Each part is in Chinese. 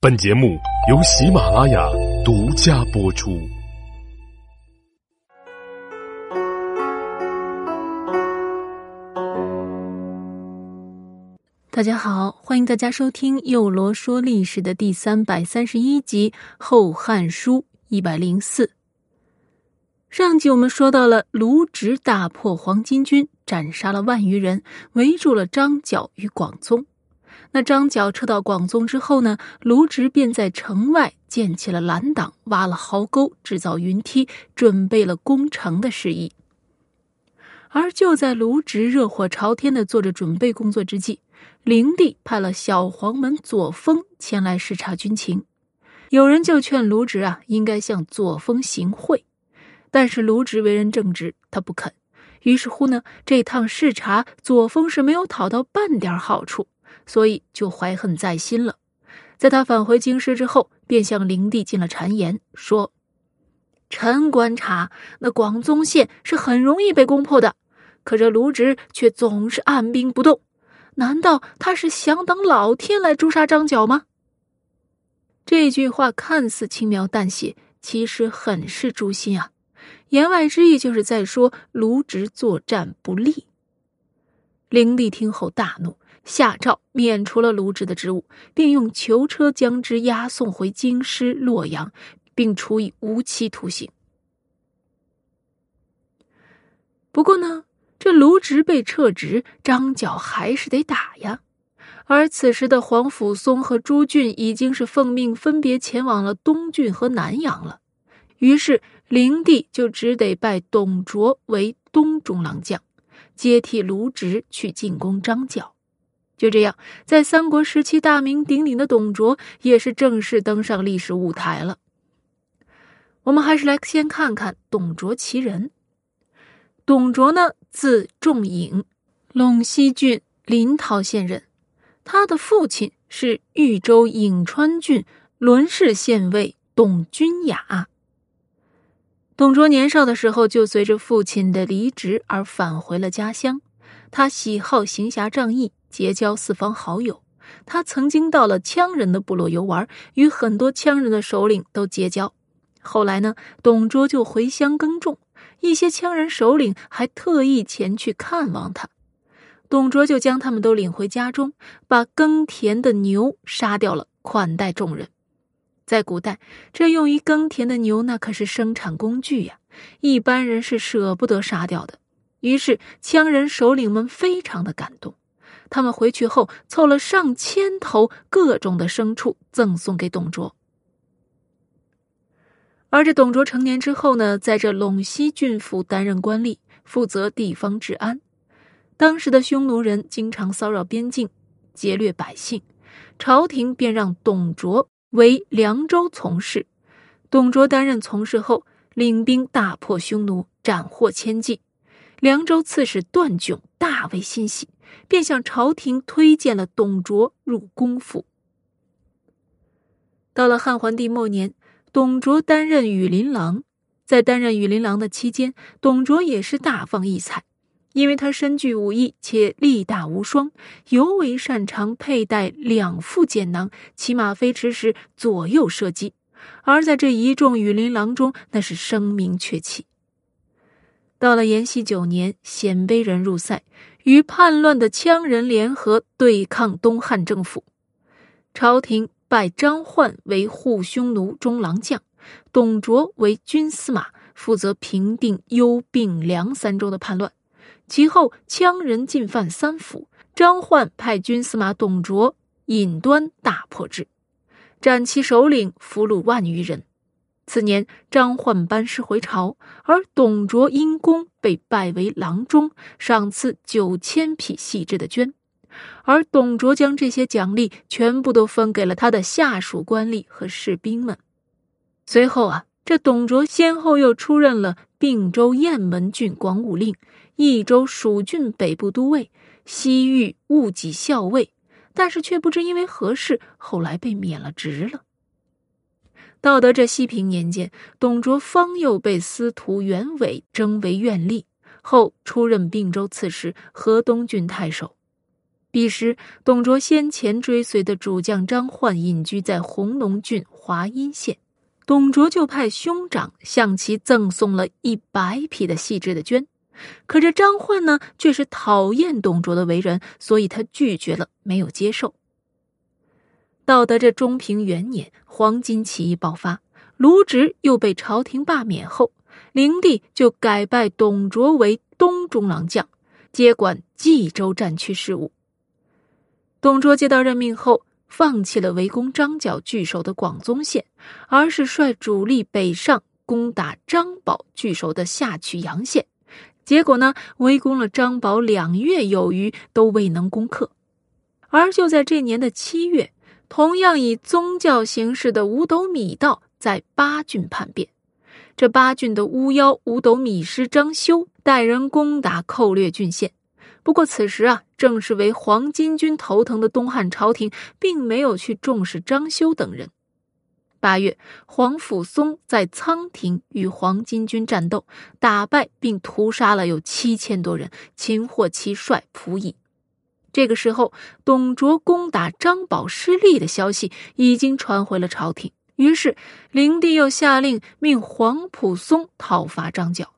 本节目由喜马拉雅独家播出。大家好，欢迎大家收听《幼罗说历史》的第三百三十一集《后汉书》一百零四。上集我们说到了卢植大破黄巾军，斩杀了万余人，围住了张角与广宗。那张角撤到广宗之后呢，卢植便在城外建起了拦挡，挖了壕沟，制造云梯，准备了攻城的事宜。而就在卢植热火朝天的做着准备工作之际，灵帝派了小黄门左峰前来视察军情。有人就劝卢植啊，应该向左峰行贿。但是卢植为人正直，他不肯。于是乎呢，这趟视察，左峰是没有讨到半点好处，所以就怀恨在心了。在他返回京师之后，便向灵帝进了谗言，说：“臣观察，那广宗县是很容易被攻破的，可这卢植却总是按兵不动。难道他是想等老天来诛杀张角吗？”这句话看似轻描淡写，其实很是诛心啊。言外之意就是在说卢植作战不利。灵帝听后大怒，下诏免除了卢植的职务，并用囚车将之押送回京师洛阳，并处以无期徒刑。不过呢，这卢植被撤职，张角还是得打呀。而此时的黄甫松和朱俊已经是奉命分别前往了东郡和南阳了，于是。灵帝就只得拜董卓为东中郎将，接替卢植去进攻张角。就这样，在三国时期大名鼎鼎的董卓也是正式登上历史舞台了。我们还是来先看看董卓其人。董卓呢，字仲颖，陇西郡临洮县人。他的父亲是豫州颍川郡伦氏县尉董君雅。董卓年少的时候就随着父亲的离职而返回了家乡。他喜好行侠仗义，结交四方好友。他曾经到了羌人的部落游玩，与很多羌人的首领都结交。后来呢，董卓就回乡耕种，一些羌人首领还特意前去看望他。董卓就将他们都领回家中，把耕田的牛杀掉了，款待众人。在古代，这用于耕田的牛那可是生产工具呀，一般人是舍不得杀掉的。于是，羌人首领们非常的感动，他们回去后凑了上千头各种的牲畜赠送给董卓。而这董卓成年之后呢，在这陇西郡府担任官吏，负责地方治安。当时的匈奴人经常骚扰边境，劫掠百姓，朝廷便让董卓。为凉州从事，董卓担任从事后，领兵大破匈奴，斩获千计。凉州刺史段炯大为欣喜，便向朝廷推荐了董卓入公府。到了汉桓帝末年，董卓担任羽林郎，在担任羽林郎的期间，董卓也是大放异彩。因为他身具武艺且力大无双，尤为擅长佩戴两副箭囊，骑马飞驰时左右射击，而在这一众羽林郎中，那是声名鹊起。到了延禧九年，鲜卑人入塞，与叛乱的羌人联合对抗东汉政府，朝廷拜张焕为护匈奴中郎将，董卓为军司马，负责平定幽并梁三州的叛乱。其后，羌人进犯三府，张焕派军司马董卓引端大破之，斩其首领，俘虏万余人。次年，张焕班师回朝，而董卓因功被拜为郎中，赏赐九千匹细致的绢。而董卓将这些奖励全部都分给了他的下属官吏和士兵们。随后啊，这董卓先后又出任了并州雁门郡广武令。益州蜀郡北部都尉、西域务己校尉，但是却不知因为何事，后来被免了职了。到得这西平年间，董卓方又被司徒袁伟征为院吏，后出任并州刺史、河东郡太守。彼时，董卓先前追随的主将张焕隐居在弘农郡华阴县，董卓就派兄长向其赠送了一百匹的细致的绢。可这张焕呢，却是讨厌董卓的为人，所以他拒绝了，没有接受。到得这中平元年，黄巾起义爆发，卢植又被朝廷罢免后，灵帝就改拜董卓为东中郎将，接管冀州战区事务。董卓接到任命后，放弃了围攻张角据守的广宗县，而是率主力北上攻打张宝据守的下曲阳县。结果呢，围攻了张宝两月有余，都未能攻克。而就在这年的七月。同样以宗教形式的五斗米道在八郡叛变，这八郡的巫妖五斗米师张修带人攻打寇掠郡县。不过此时啊，正是为黄巾军头疼的东汉朝廷并没有去重视张修等人。八月，黄甫松在仓亭与黄巾军战斗，打败并屠杀了有七千多人，擒获其帅仆役。这个时候，董卓攻打张宝失利的消息已经传回了朝廷。于是，灵帝又下令命黄埔松讨伐张角。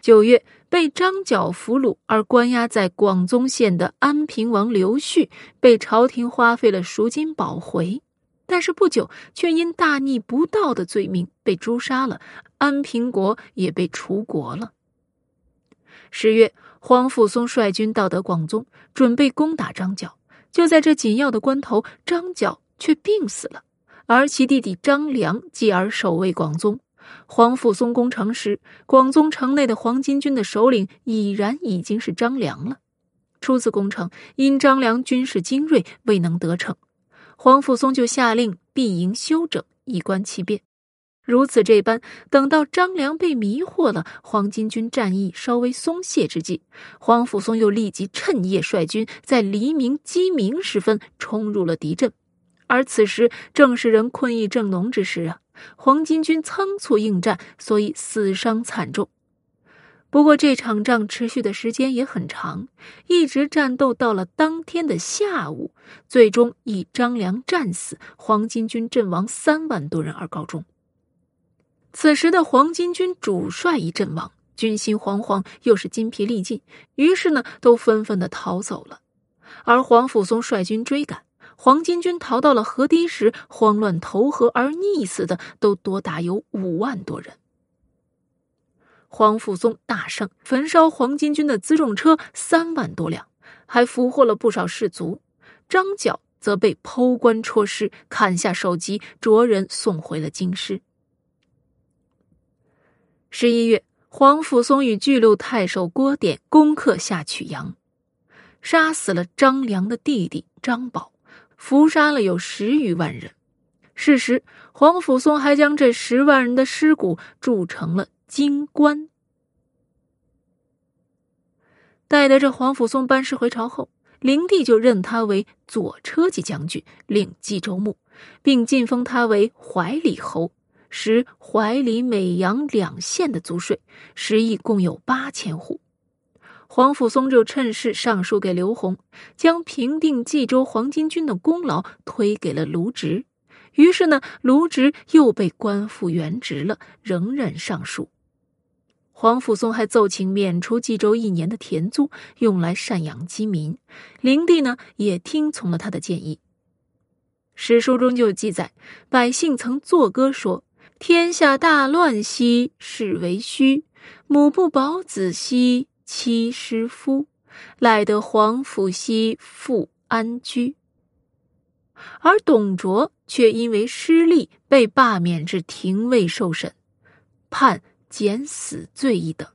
九月，被张角俘虏而关押在广宗县的安平王刘旭，被朝廷花费了赎金保回，但是不久却因大逆不道的罪名被诛杀了。安平国也被除国了。十月。黄甫松率军到得广宗，准备攻打张角。就在这紧要的关头，张角却病死了，而其弟弟张良继而守卫广宗。黄甫松攻城时，广宗城内的黄巾军的首领已然已经是张良了。初次攻城，因张良军事精锐，未能得逞，黄甫松就下令闭营休整，以观其变。如此这般，等到张良被迷惑了，黄巾军战意稍微松懈之际，黄甫松又立即趁夜率军在黎明鸡鸣时分冲入了敌阵。而此时正是人困意正浓之时啊！黄巾军仓促应战，所以死伤惨重。不过这场仗持续的时间也很长，一直战斗到了当天的下午，最终以张良战死，黄巾军阵亡三万多人而告终。此时的黄巾军主帅一阵亡，军心惶惶，又是筋疲力尽，于是呢，都纷纷的逃走了。而黄甫松率军追赶，黄巾军逃到了河堤时，慌乱投河而溺死的都多达有五万多人。黄甫松大胜，焚烧黄巾军的辎重车三万多辆，还俘获了不少士卒。张角则被剖棺戳尸，砍下首级，着人送回了京师。十一月，黄甫松与巨鹿太守郭典攻克下曲阳，杀死了张良的弟弟张宝，俘杀了有十余万人。事时，黄甫松还将这十万人的尸骨铸成了金棺。待得这黄甫松班师回朝后，灵帝就任他为左车骑将军，领冀州牧，并晋封他为怀里侯。时怀里、美阳两县的租税，十亿共有八千户。黄甫松就趁势上书给刘宏，将平定冀州黄巾军的功劳推给了卢植。于是呢，卢植又被官复原职了，仍然上书。黄甫松还奏请免除冀州一年的田租，用来赡养饥民。灵帝呢，也听从了他的建议。史书中就记载，百姓曾作歌说。天下大乱兮，是为虚；母不保子兮，妻失夫。赖得皇甫兮，复安居。而董卓却因为失利，被罢免至廷尉受审，判减死罪一等。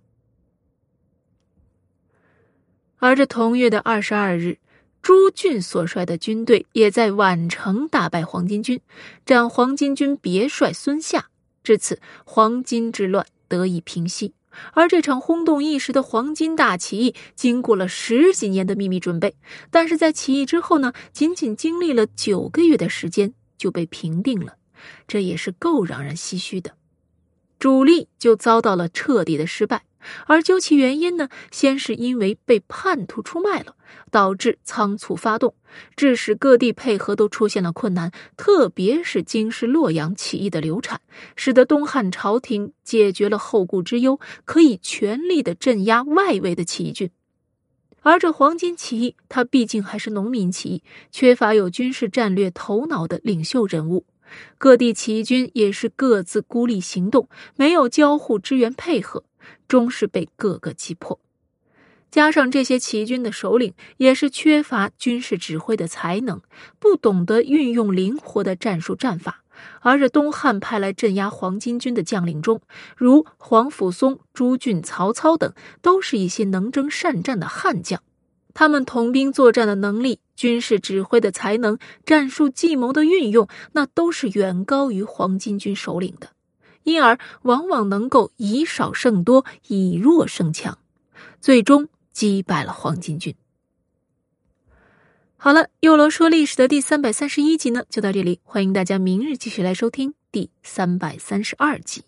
而这同月的二十二日，朱俊所率的军队也在宛城打败黄巾军，斩黄巾军别帅孙夏。至此，黄巾之乱得以平息。而这场轰动一时的黄巾大起义，经过了十几年的秘密准备，但是在起义之后呢，仅仅经历了九个月的时间就被平定了，这也是够让人唏嘘的。主力就遭到了彻底的失败，而究其原因呢，先是因为被叛徒出卖了，导致仓促发动，致使各地配合都出现了困难，特别是京师洛阳起义的流产，使得东汉朝廷解决了后顾之忧，可以全力的镇压外围的起义军。而这黄巾起义，它毕竟还是农民起义，缺乏有军事战略头脑的领袖人物。各地起义军也是各自孤立行动，没有交互支援配合，终是被各个击破。加上这些起义军的首领也是缺乏军事指挥的才能，不懂得运用灵活的战术战法。而这东汉派来镇压黄巾军的将领中，如皇甫嵩、朱俊、曹操等，都是一些能征善战的悍将。他们统兵作战的能力、军事指挥的才能、战术计谋的运用，那都是远高于黄巾军首领的，因而往往能够以少胜多，以弱胜强，最终击败了黄巾军。好了，幼罗说历史的第三百三十一集呢，就到这里，欢迎大家明日继续来收听第三百三十二集。